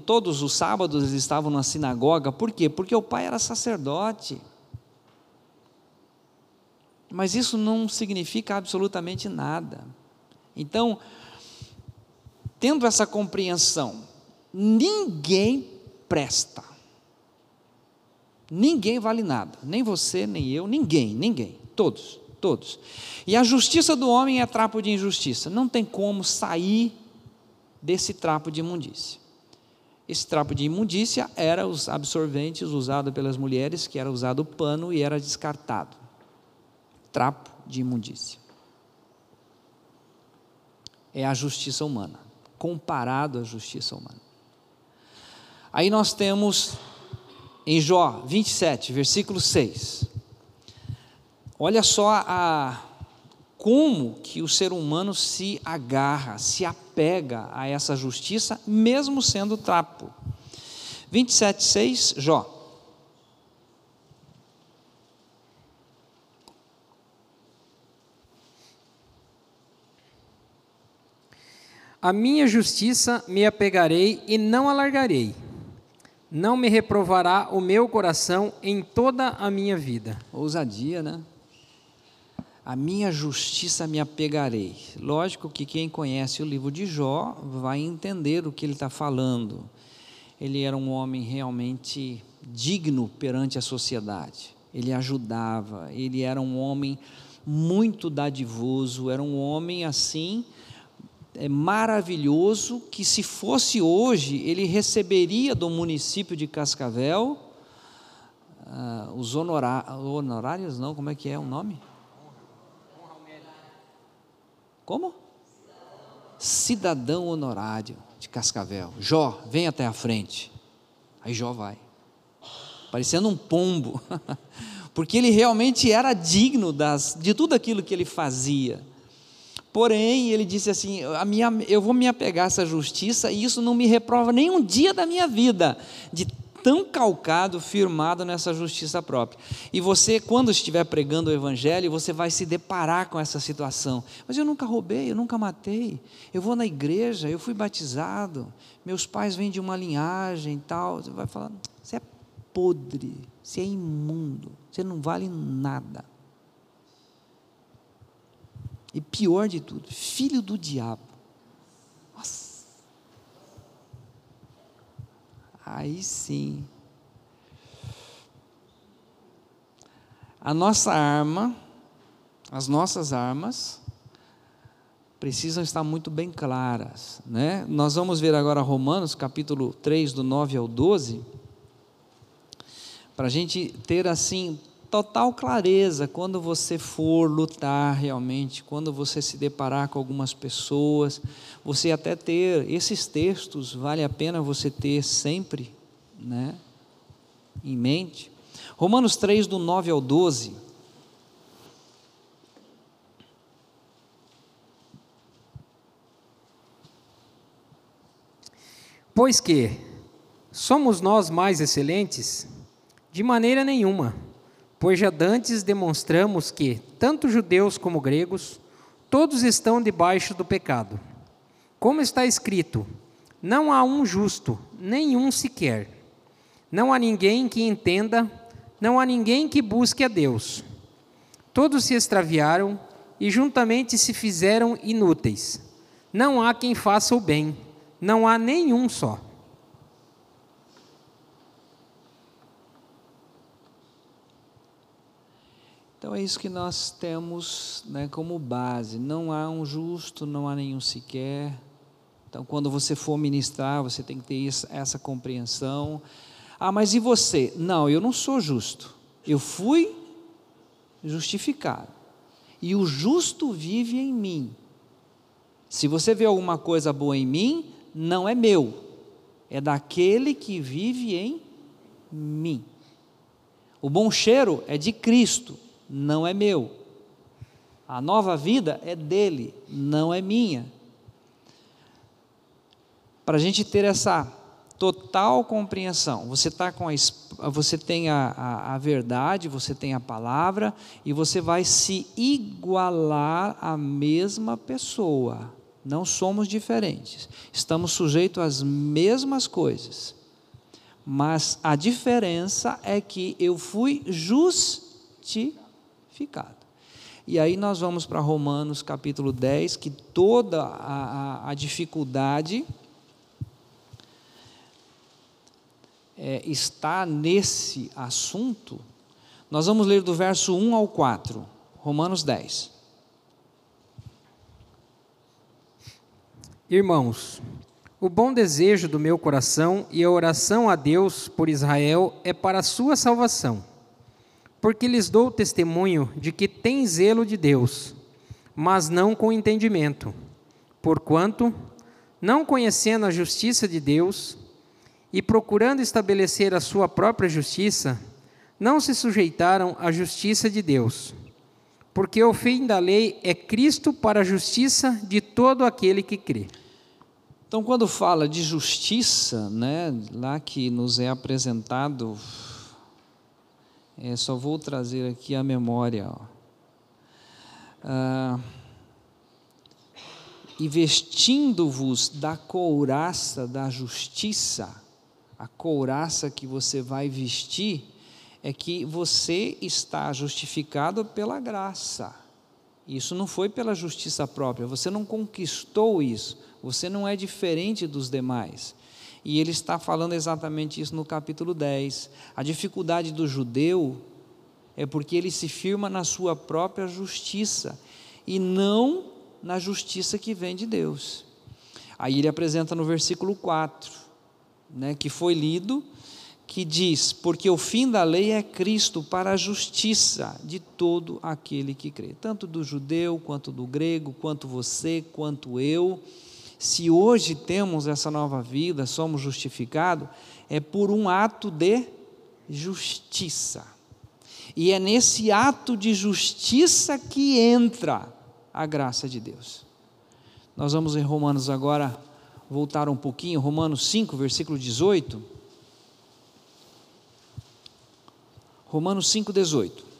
todos os sábados eles estavam na sinagoga, por quê? Porque o pai era sacerdote. Mas isso não significa absolutamente nada. Então, tendo essa compreensão, ninguém presta. Ninguém vale nada, nem você, nem eu, ninguém, ninguém, todos, todos. E a justiça do homem é trapo de injustiça. Não tem como sair desse trapo de imundícia. Esse trapo de imundícia era os absorventes usados pelas mulheres, que era usado o pano e era descartado. Trapo de imundícia. É a justiça humana, comparado à justiça humana. Aí nós temos em Jó 27, versículo 6. Olha só a, como que o ser humano se agarra, se apega a essa justiça, mesmo sendo trapo. 27, 6, Jó. A minha justiça me apegarei e não alargarei. Não me reprovará o meu coração em toda a minha vida. Ousadia, né? A minha justiça me apegarei. Lógico que quem conhece o livro de Jó vai entender o que ele está falando. Ele era um homem realmente digno perante a sociedade. Ele ajudava, ele era um homem muito dadivoso, era um homem assim é, maravilhoso que se fosse hoje ele receberia do município de Cascavel uh, os honorários, não, como é que é o nome? Como? Cidadão honorário de Cascavel. Jó, vem até a frente. Aí Jó vai, parecendo um pombo, porque ele realmente era digno das, de tudo aquilo que ele fazia. Porém, ele disse assim: a minha, eu vou me apegar a essa justiça e isso não me reprova nem um dia da minha vida, de tão calcado, firmado nessa justiça própria. E você, quando estiver pregando o Evangelho, você vai se deparar com essa situação. Mas eu nunca roubei, eu nunca matei. Eu vou na igreja, eu fui batizado, meus pais vêm de uma linhagem e tal. Você vai falar: você é podre, você é imundo, você não vale nada. E pior de tudo, filho do diabo. Aí sim. A nossa arma, as nossas armas, precisam estar muito bem claras. Né? Nós vamos ver agora Romanos, capítulo 3, do 9 ao 12, para a gente ter assim total clareza quando você for lutar realmente, quando você se deparar com algumas pessoas, você até ter esses textos, vale a pena você ter sempre, né, em mente. Romanos 3 do 9 ao 12. Pois que somos nós mais excelentes? De maneira nenhuma Pois já dantes demonstramos que, tanto judeus como gregos, todos estão debaixo do pecado. Como está escrito: Não há um justo, nenhum sequer. Não há ninguém que entenda, não há ninguém que busque a Deus. Todos se extraviaram e juntamente se fizeram inúteis. Não há quem faça o bem, não há nenhum só. Então é isso que nós temos né, como base. Não há um justo, não há nenhum sequer. Então, quando você for ministrar, você tem que ter essa compreensão. Ah, mas e você? Não, eu não sou justo. Eu fui justificado. E o justo vive em mim. Se você vê alguma coisa boa em mim, não é meu, é daquele que vive em mim. O bom cheiro é de Cristo não é meu. A nova vida é dele, não é minha. Para a gente ter essa total compreensão, você, tá com a, você tem a, a, a verdade, você tem a palavra, e você vai se igualar à mesma pessoa. Não somos diferentes, estamos sujeitos às mesmas coisas. Mas a diferença é que eu fui justificado ficado. E aí nós vamos para Romanos capítulo 10, que toda a, a, a dificuldade é, está nesse assunto. Nós vamos ler do verso 1 ao 4. Romanos 10. Irmãos, o bom desejo do meu coração e a oração a Deus por Israel é para a sua salvação, porque lhes dou testemunho de que tem zelo de Deus, mas não com entendimento, porquanto, não conhecendo a justiça de Deus e procurando estabelecer a sua própria justiça, não se sujeitaram à justiça de Deus. Porque o fim da lei é Cristo para a justiça de todo aquele que crê. Então, quando fala de justiça, né, lá que nos é apresentado, é, só vou trazer aqui a memória. Ah, e vestindo-vos da couraça da justiça, a couraça que você vai vestir, é que você está justificado pela graça. Isso não foi pela justiça própria, você não conquistou isso, você não é diferente dos demais. E ele está falando exatamente isso no capítulo 10. A dificuldade do judeu é porque ele se firma na sua própria justiça e não na justiça que vem de Deus. Aí ele apresenta no versículo 4, né, que foi lido, que diz: Porque o fim da lei é Cristo para a justiça de todo aquele que crê, tanto do judeu, quanto do grego, quanto você, quanto eu. Se hoje temos essa nova vida, somos justificados, é por um ato de justiça. E é nesse ato de justiça que entra a graça de Deus. Nós vamos em Romanos agora voltar um pouquinho, Romanos 5, versículo 18. Romanos 5,18.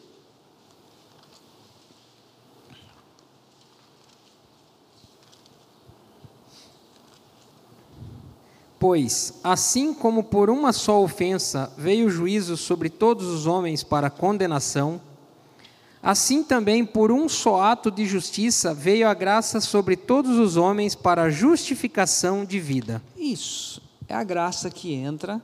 Pois, assim como por uma só ofensa veio o juízo sobre todos os homens para condenação, assim também por um só ato de justiça veio a graça sobre todos os homens para justificação de vida. Isso é a graça que entra,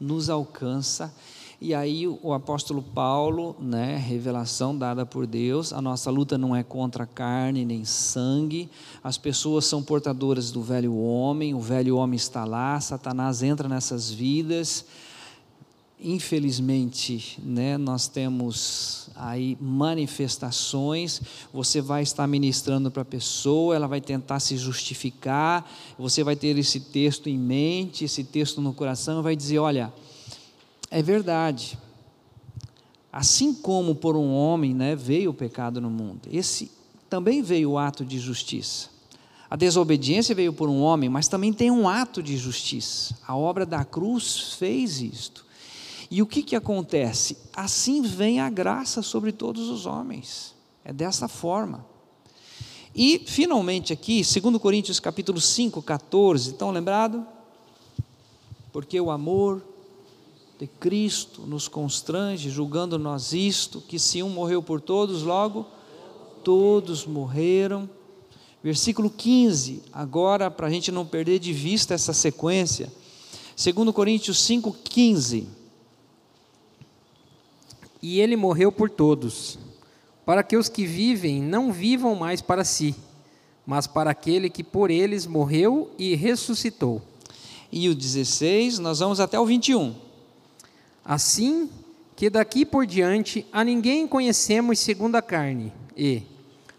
nos alcança e aí o apóstolo Paulo, né, revelação dada por Deus, a nossa luta não é contra carne nem sangue, as pessoas são portadoras do velho homem, o velho homem está lá, Satanás entra nessas vidas. Infelizmente, né, nós temos aí manifestações, você vai estar ministrando para a pessoa, ela vai tentar se justificar, você vai ter esse texto em mente, esse texto no coração, vai dizer, olha, é verdade. Assim como por um homem né, veio o pecado no mundo, esse também veio o ato de justiça. A desobediência veio por um homem, mas também tem um ato de justiça. A obra da cruz fez isto. E o que, que acontece? Assim vem a graça sobre todos os homens. É dessa forma. E, finalmente, aqui, 2 Coríntios capítulo 5, 14, estão lembrado? Porque o amor de Cristo nos constrange, julgando nós isto, que se um morreu por todos, logo todos morreram. Versículo 15, agora para a gente não perder de vista essa sequência, 2 Coríntios 5,15. E ele morreu por todos, para que os que vivem não vivam mais para si, mas para aquele que por eles morreu e ressuscitou. E o 16, nós vamos até o 21. Assim que daqui por diante a ninguém conhecemos segundo a carne, e,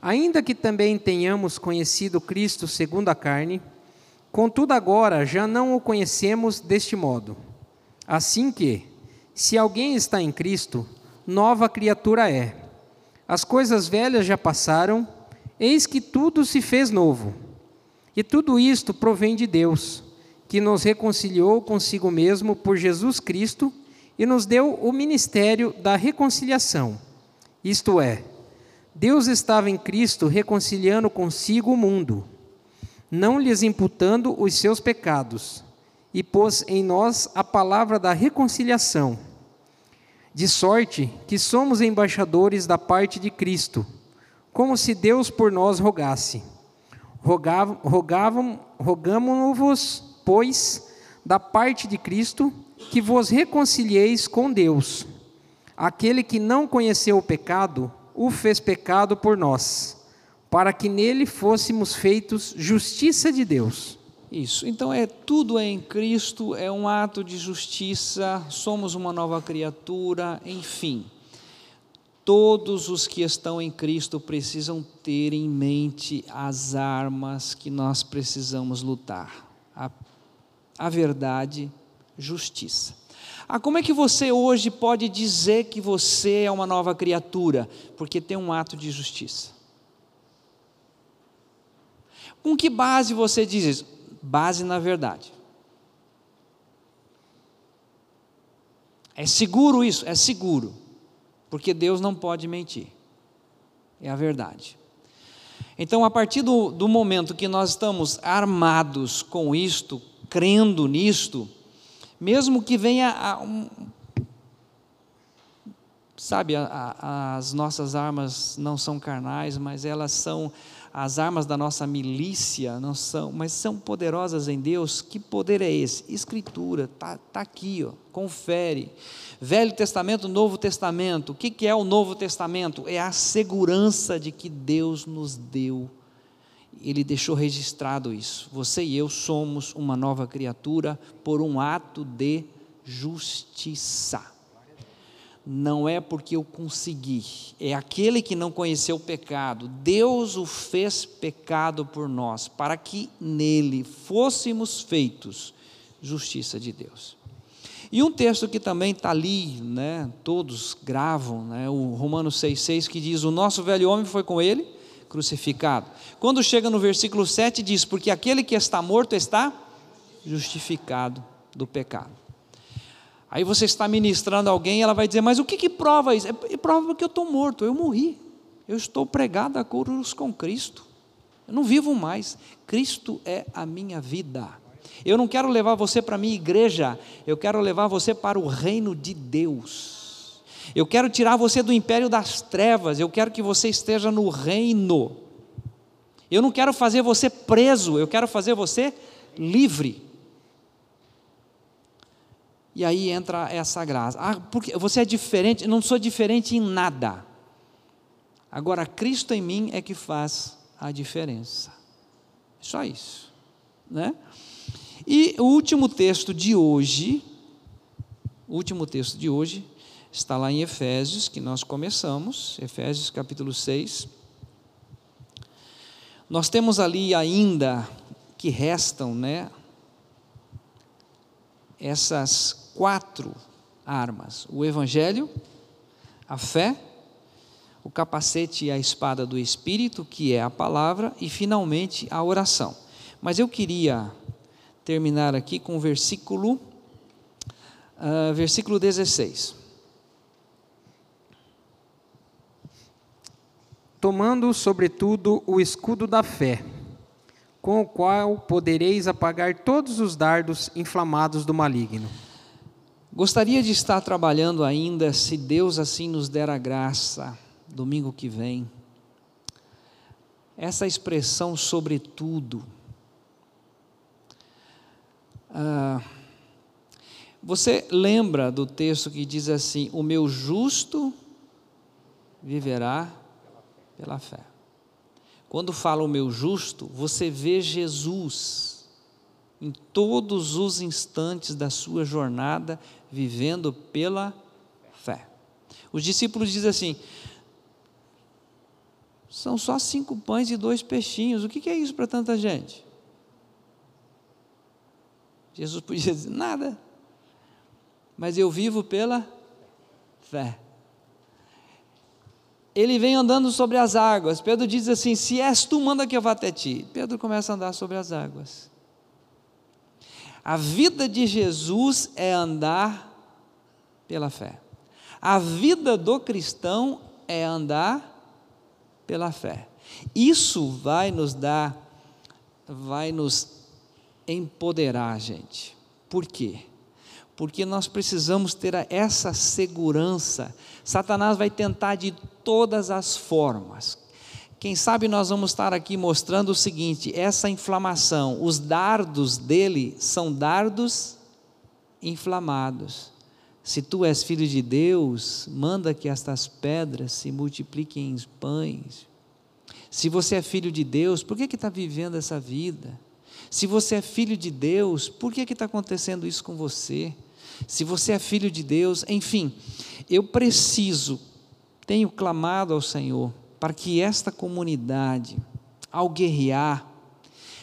ainda que também tenhamos conhecido Cristo segundo a carne, contudo agora já não o conhecemos deste modo. Assim que, se alguém está em Cristo, nova criatura é. As coisas velhas já passaram, eis que tudo se fez novo. E tudo isto provém de Deus, que nos reconciliou consigo mesmo por Jesus Cristo e nos deu o ministério da reconciliação. Isto é, Deus estava em Cristo reconciliando consigo o mundo, não lhes imputando os seus pecados, e pôs em nós a palavra da reconciliação. De sorte que somos embaixadores da parte de Cristo, como se Deus por nós rogasse. Rogavam, rogamos-vos, pois, da parte de Cristo, que vos reconcilieis com Deus. Aquele que não conheceu o pecado, o fez pecado por nós, para que nele fôssemos feitos justiça de Deus. Isso. Então é tudo é em Cristo, é um ato de justiça, somos uma nova criatura, enfim. Todos os que estão em Cristo precisam ter em mente as armas que nós precisamos lutar. A, a verdade, justiça. Ah, como é que você hoje pode dizer que você é uma nova criatura? Porque tem um ato de justiça. Com que base você diz isso? Base na verdade. É seguro isso? É seguro. Porque Deus não pode mentir. É a verdade. Então, a partir do, do momento que nós estamos armados com isto, crendo nisto, mesmo que venha a um, sabe, a, a, as nossas armas não são carnais, mas elas são as armas da nossa milícia, não são, mas são poderosas em Deus. Que poder é esse? Escritura, tá, tá aqui, ó, confere. Velho Testamento, Novo Testamento. O que, que é o Novo Testamento? É a segurança de que Deus nos deu ele deixou registrado isso. Você e eu somos uma nova criatura por um ato de justiça. Não é porque eu consegui, é aquele que não conheceu o pecado. Deus o fez pecado por nós, para que nele fôssemos feitos justiça de Deus. E um texto que também está ali, né, todos gravam, né, o Romanos 6,6, que diz: O nosso velho homem foi com ele crucificado. Quando chega no versículo 7, diz: Porque aquele que está morto está justificado do pecado. Aí você está ministrando alguém, ela vai dizer: Mas o que, que prova isso? É, prova que eu estou morto, eu morri. Eu estou pregado a cruz com Cristo. Eu não vivo mais. Cristo é a minha vida. Eu não quero levar você para a minha igreja, eu quero levar você para o reino de Deus. Eu quero tirar você do império das trevas, eu quero que você esteja no reino. Eu não quero fazer você preso, eu quero fazer você livre. E aí entra essa graça. Ah, porque você é diferente, eu não sou diferente em nada. Agora, Cristo em mim é que faz a diferença. Só isso. Né? E o último texto de hoje, o último texto de hoje, está lá em Efésios, que nós começamos, Efésios capítulo 6. Nós temos ali ainda que restam, né, essas quatro armas: o evangelho, a fé, o capacete e a espada do espírito, que é a palavra, e finalmente a oração. Mas eu queria terminar aqui com o versículo uh, versículo 16. Tomando sobretudo o escudo da fé, com o qual podereis apagar todos os dardos inflamados do maligno. Gostaria de estar trabalhando ainda, se Deus assim nos der a graça, domingo que vem. Essa expressão, sobretudo. Ah, você lembra do texto que diz assim: O meu justo viverá pela fé. Quando fala o meu justo, você vê Jesus em todos os instantes da sua jornada vivendo pela fé. Os discípulos dizem assim: são só cinco pães e dois peixinhos, o que é isso para tanta gente? Jesus podia dizer: nada, mas eu vivo pela fé ele vem andando sobre as águas. Pedro diz assim: Se és tu, manda que eu vá até ti. Pedro começa a andar sobre as águas. A vida de Jesus é andar pela fé. A vida do cristão é andar pela fé. Isso vai nos dar, vai nos empoderar, gente. Por quê? Porque nós precisamos ter essa segurança Satanás vai tentar de todas as formas. Quem sabe nós vamos estar aqui mostrando o seguinte: essa inflamação, os dardos dele são dardos inflamados, Se tu és filho de Deus, manda que estas pedras se multipliquem em pães. Se você é filho de Deus, por que está vivendo essa vida? Se você é filho de Deus, por que está acontecendo isso com você? Se você é filho de Deus, enfim, eu preciso, tenho clamado ao Senhor para que esta comunidade, ao guerrear,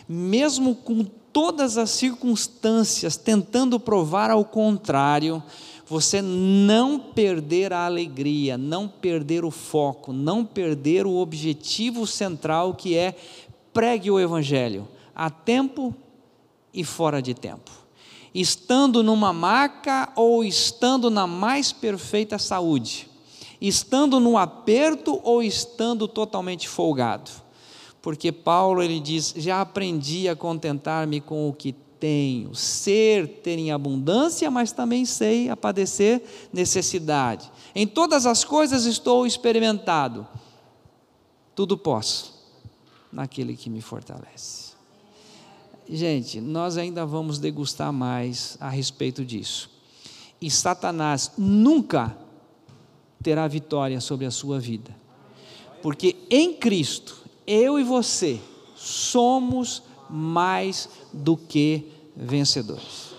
mesmo com todas as circunstâncias tentando provar ao contrário, você não perder a alegria, não perder o foco, não perder o objetivo central que é pregue o Evangelho, a tempo e fora de tempo. Estando numa maca ou estando na mais perfeita saúde, estando no aperto ou estando totalmente folgado. Porque Paulo ele diz: "Já aprendi a contentar-me com o que tenho, ser ter em abundância, mas também sei a padecer necessidade. Em todas as coisas estou experimentado. Tudo posso naquele que me fortalece. Gente, nós ainda vamos degustar mais a respeito disso. E Satanás nunca terá vitória sobre a sua vida. Porque em Cristo, eu e você somos mais do que vencedores.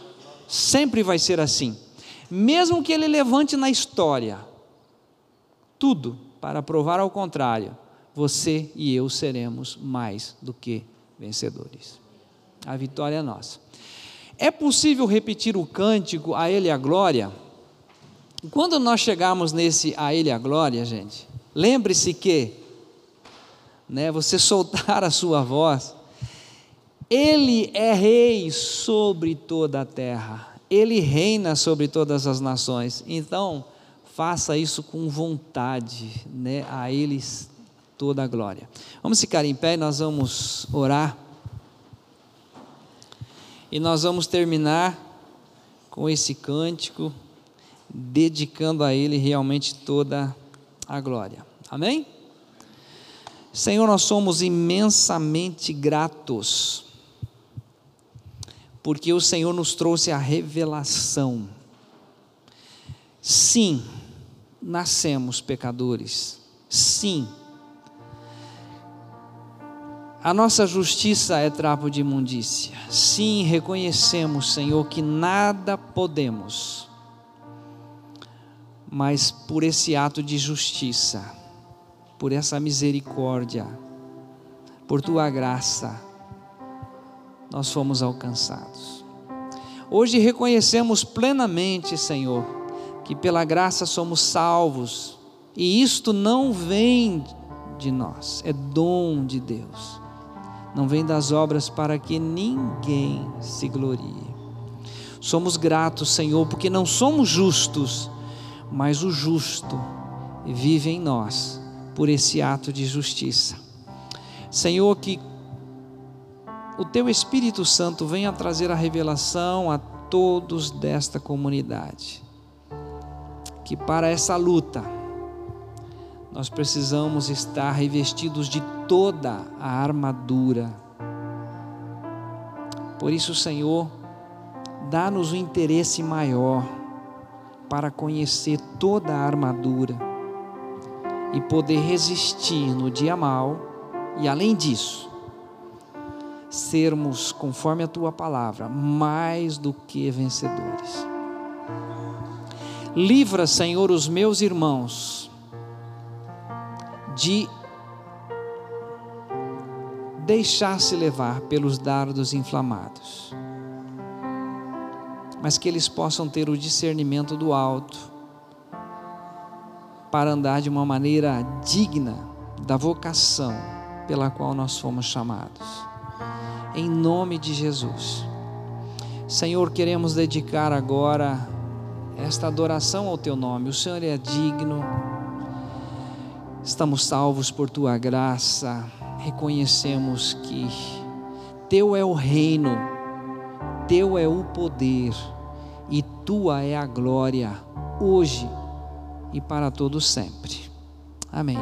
Sempre vai ser assim. Mesmo que ele levante na história tudo para provar ao contrário, você e eu seremos mais do que vencedores. A vitória é nossa. É possível repetir o cântico a Ele a glória? Quando nós chegarmos nesse a Ele a glória, gente, lembre-se que, né, você soltar a sua voz, ele é rei sobre toda a terra. Ele reina sobre todas as nações. Então, faça isso com vontade, né? A eles toda a glória. Vamos ficar em pé, nós vamos orar. E nós vamos terminar com esse cântico, dedicando a Ele realmente toda a glória. Amém? Senhor, nós somos imensamente gratos porque o Senhor nos trouxe a revelação. Sim, nascemos pecadores. Sim. A nossa justiça é trapo de imundícia. Sim, reconhecemos, Senhor, que nada podemos, mas por esse ato de justiça, por essa misericórdia, por tua graça, nós fomos alcançados. Hoje reconhecemos plenamente, Senhor, que pela graça somos salvos, e isto não vem de nós, é dom de Deus. Não vem das obras para que ninguém se glorie. Somos gratos, Senhor, porque não somos justos, mas o justo vive em nós por esse ato de justiça. Senhor, que o teu Espírito Santo venha trazer a revelação a todos desta comunidade. Que para essa luta nós precisamos estar revestidos de toda a armadura. Por isso, Senhor, dá-nos um interesse maior para conhecer toda a armadura e poder resistir no dia mal e além disso, sermos, conforme a tua palavra, mais do que vencedores. Livra, Senhor, os meus irmãos de deixar-se levar pelos dardos inflamados, mas que eles possam ter o discernimento do alto para andar de uma maneira digna da vocação pela qual nós fomos chamados em nome de Jesus. Senhor, queremos dedicar agora esta adoração ao Teu nome. O Senhor é digno, estamos salvos por Tua graça, reconhecemos que Teu é o reino, Teu é o poder e Tua é a glória, hoje e para todos sempre. Amém.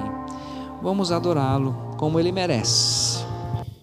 Vamos adorá-lo como Ele merece.